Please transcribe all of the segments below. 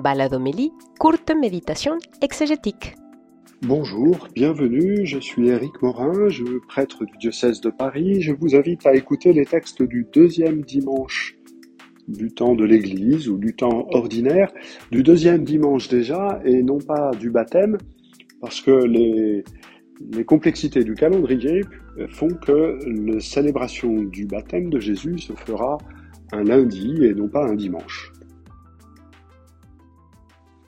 Baladomélie, courte méditation exégétique. Bonjour, bienvenue, je suis Éric Morin, je prêtre du diocèse de Paris. Je vous invite à écouter les textes du deuxième dimanche du temps de l'Église ou du temps ordinaire, du deuxième dimanche déjà, et non pas du baptême, parce que les complexités du calendrier font que la célébration du baptême de Jésus se fera un lundi et non pas un dimanche.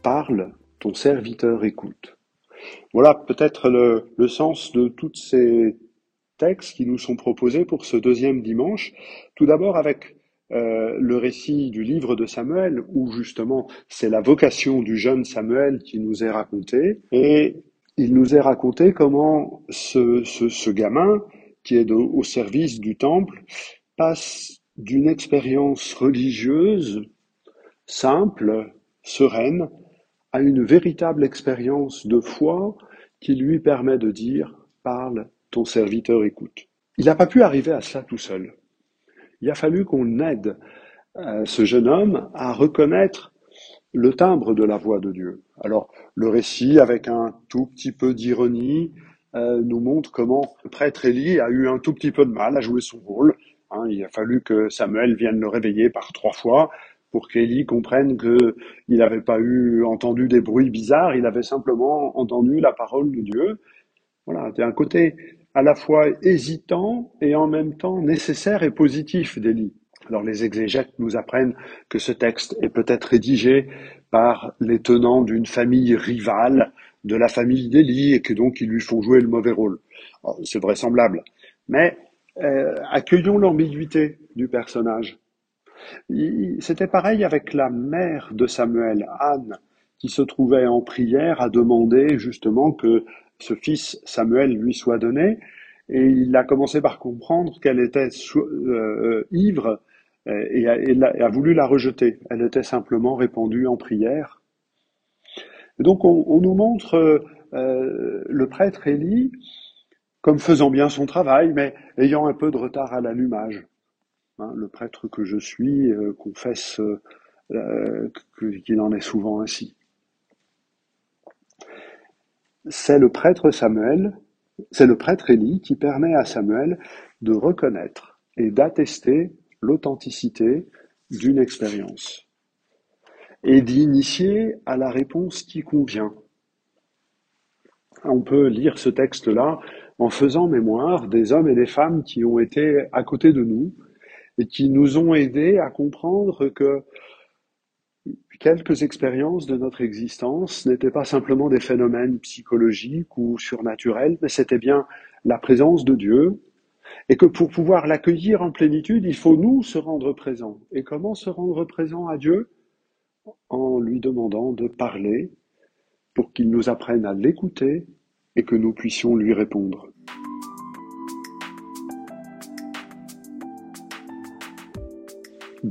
Parle, ton serviteur écoute. Voilà peut-être le, sens de tous ces textes qui nous sont proposés pour ce deuxième dimanche. Tout d'abord avec euh, le récit du livre de Samuel, où justement c'est la vocation du jeune Samuel qui nous est racontée, et il nous est raconté comment ce, ce, gamin, qui est au service du temple, passe d'une expérience religieuse simple, sereine, à une véritable expérience de foi qui lui permet de dire Parle, ton serviteur écoute. Il n'a pas pu arriver à cela tout seul. Il a fallu qu'on aide euh, ce jeune homme à reconnaître le timbre de la voix de Dieu. Alors, le récit, avec un tout petit peu d'ironie, euh, nous montre comment le prêtre Élie a eu un tout petit peu de mal à jouer son rôle. Hein. il a fallu que Samuel vienne le réveiller par trois fois pour qu'Élie comprenne qu'il n'avait pas eu entendu des bruits bizarres, il avait simplement entendu la parole de Dieu. Voilà, c'est un côté à la fois hésitant et en même temps nécessaire et positif d'Élie. Alors les exégètes nous apprennent que ce texte est peut-être rédigé par les tenants d'une famille rivale de la famille d'Élie et que donc ils lui font jouer le mauvais rôle. C'est vraisemblable. Mais euh, accueillons l'ambiguïté du personnage. C'était pareil avec la mère de Samuel, Anne, qui se trouvait en prière à demander justement que ce fils Samuel lui soit donné. Et il a commencé par comprendre qu'elle était euh, ivre et a, voulu la rejeter. Elle était simplement répandue en prière. donc on, nous montre euh, le prêtre Élie comme faisant bien son travail, mais ayant un peu de retard à l'allumage. Hein, le prêtre que je suis euh, confesse euh, qu'il en est souvent ainsi. C'est le prêtre Samuel, c'est le prêtre Élie qui permet à Samuel de reconnaître et d'attester l'authenticité d'une expérience et d'initier à la réponse qui convient. On peut lire ce texte-là en faisant mémoire des hommes et des femmes qui ont été à côté de nous et qui nous ont aidés à comprendre que quelques expériences de notre existence n'étaient pas simplement des phénomènes psychologiques ou surnaturels, mais c'était bien la présence de Dieu, et que pour pouvoir l'accueillir en plénitude, il faut nous se rendre présents. Et comment se rendre présent à Dieu? En lui demandant de parler pour qu'il nous apprenne à l'écouter et que nous puissions lui répondre.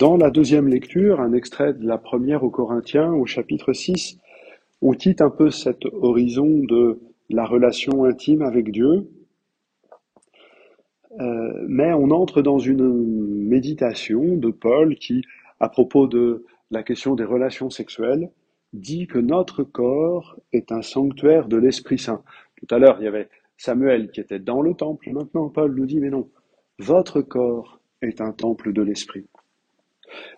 Dans la deuxième lecture, un extrait de la première aux Corinthiens, au chapitre 6, on quitte un peu cet horizon de la relation intime avec Dieu, euh, mais on entre dans une méditation de Paul qui, à propos de la question des relations sexuelles, dit que notre corps est un sanctuaire de l'Esprit Saint. Tout à l'heure, il y avait Samuel qui était dans le temple, maintenant Paul nous dit, mais non, votre corps est un temple de l'Esprit.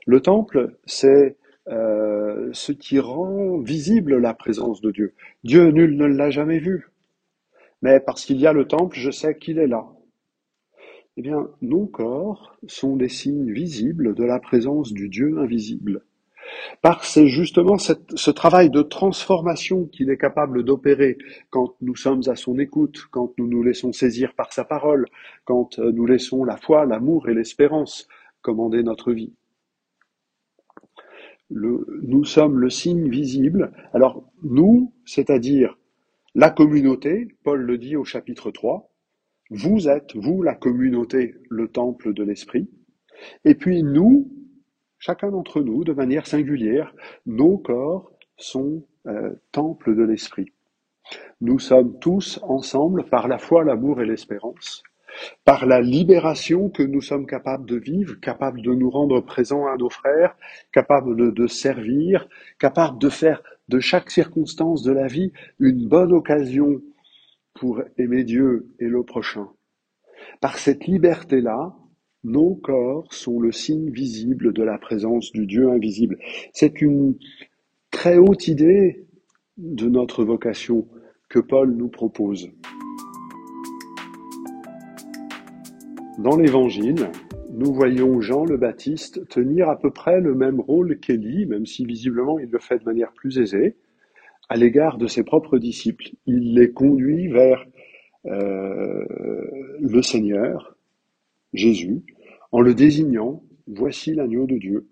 Le temple, c'est euh, ce qui rend visible la présence de Dieu. Dieu, nul ne l'a jamais vu. Mais parce qu'il y a le temple, je sais qu'il est là. Eh bien, nos corps sont des signes visibles de la présence du Dieu invisible. Par c'est justement ce travail de transformation qu'il est capable d'opérer quand nous sommes à son écoute, quand nous nous laissons saisir par sa parole, quand euh, nous laissons la foi, l'amour et l'espérance commander notre vie nous sommes le signe visible. Alors, nous, c'est-à-dire la communauté, Paul le dit au chapitre 3, vous êtes, vous, la communauté, le temple de l'Esprit. Et puis nous, chacun d'entre nous, de manière singulière, nos corps sont euh, temple temples de l'Esprit. Nous sommes tous ensemble, par la foi, l'amour et l'espérance, par la libération que nous sommes capables de vivre, capables de nous rendre présents à nos frères, capables de, servir, capables de faire de chaque circonstance de la vie une bonne occasion pour aimer Dieu et le prochain. Par cette liberté-là, nos corps sont le signe visible de la présence du Dieu invisible. C'est une très haute idée de notre vocation que Paul nous propose. Dans l'Évangile, nous voyons Jean le Baptiste tenir à peu près le même rôle qu'Élie, même si visiblement il le fait de manière plus aisée, à l'égard de ses propres disciples. Il les conduit vers euh, le Seigneur, Jésus, en le désignant, voici l'agneau de Dieu.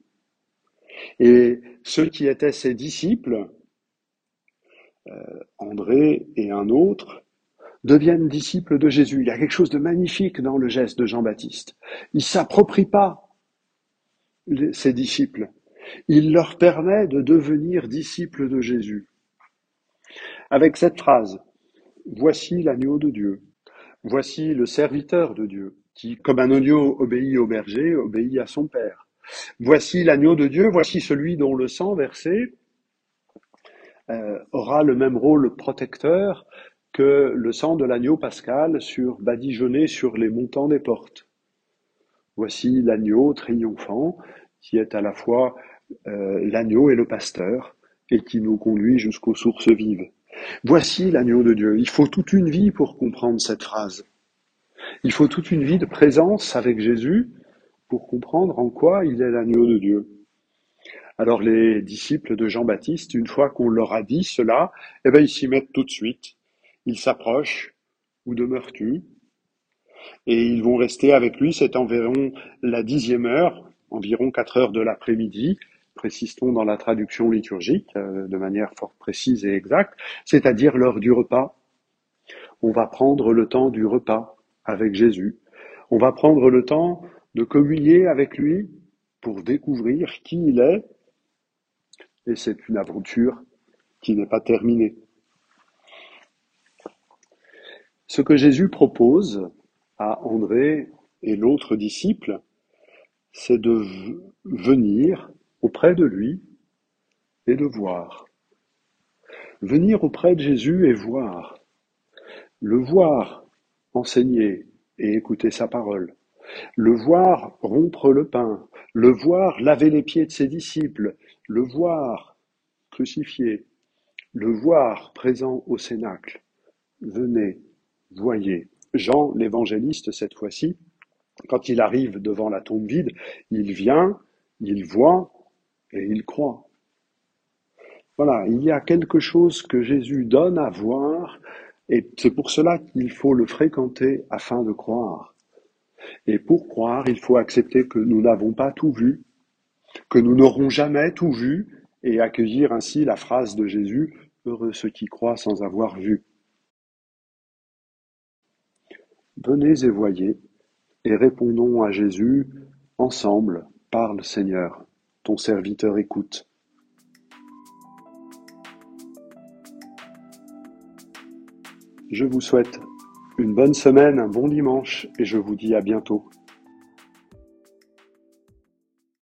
Et ceux qui étaient ses disciples, euh, André et un autre, deviennent disciples de Jésus. Il y a quelque chose de magnifique dans le geste de Jean-Baptiste. Il s'approprie pas ses disciples. Il leur permet de devenir disciples de Jésus. Avec cette phrase, Voici l'agneau de Dieu, voici le serviteur de Dieu, qui, comme un agneau obéit au berger, obéit à son Père. Voici l'agneau de Dieu, voici celui dont le sang versé euh, aura le même rôle protecteur que le sang de l'agneau pascal sur badigeonné sur les montants des portes. Voici l'agneau triomphant qui est à la fois euh, l'agneau et le pasteur et qui nous conduit jusqu'aux sources vives. Voici l'agneau de Dieu. Il faut toute une vie pour comprendre cette phrase. Il faut toute une vie de présence avec Jésus pour comprendre en quoi il est l'agneau de Dieu. Alors les disciples de Jean-Baptiste, une fois qu'on leur a dit cela, eh ben ils s'y mettent tout de suite. Ils s'approchent. Où demeures-tu Et ils vont rester avec lui. C'est environ la dixième heure, environ quatre heures de l'après-midi précisons dans la traduction liturgique euh, de manière fort précise et exacte, c'est-à-dire l'heure du repas. On va prendre le temps du repas avec Jésus. On va prendre le temps de communier avec lui pour découvrir qui il est. Et c'est une aventure qui n'est pas terminée. Ce que Jésus propose à André et l'autre disciple, c'est de venir auprès de lui et de voir. Venir auprès de Jésus et voir. Le voir enseigner et écouter sa parole. Le voir rompre le pain. Le voir laver les pieds de ses disciples. Le voir crucifié. Le voir présent au cénacle. Venez, voyez. Jean l'évangéliste, cette fois-ci, quand il arrive devant la tombe vide, il vient, il voit, et il croit. Voilà, il y a quelque chose que Jésus donne à voir, et c'est pour cela qu'il faut le fréquenter afin de croire. Et pour croire, il faut accepter que nous n'avons pas tout vu, que nous n'aurons jamais tout vu, et accueillir ainsi la phrase de Jésus, Heureux ceux qui croient sans avoir vu. Venez et voyez, et répondons à Jésus ensemble, parle Seigneur ton serviteur écoute. Je vous souhaite une bonne semaine, un bon dimanche et je vous dis à bientôt.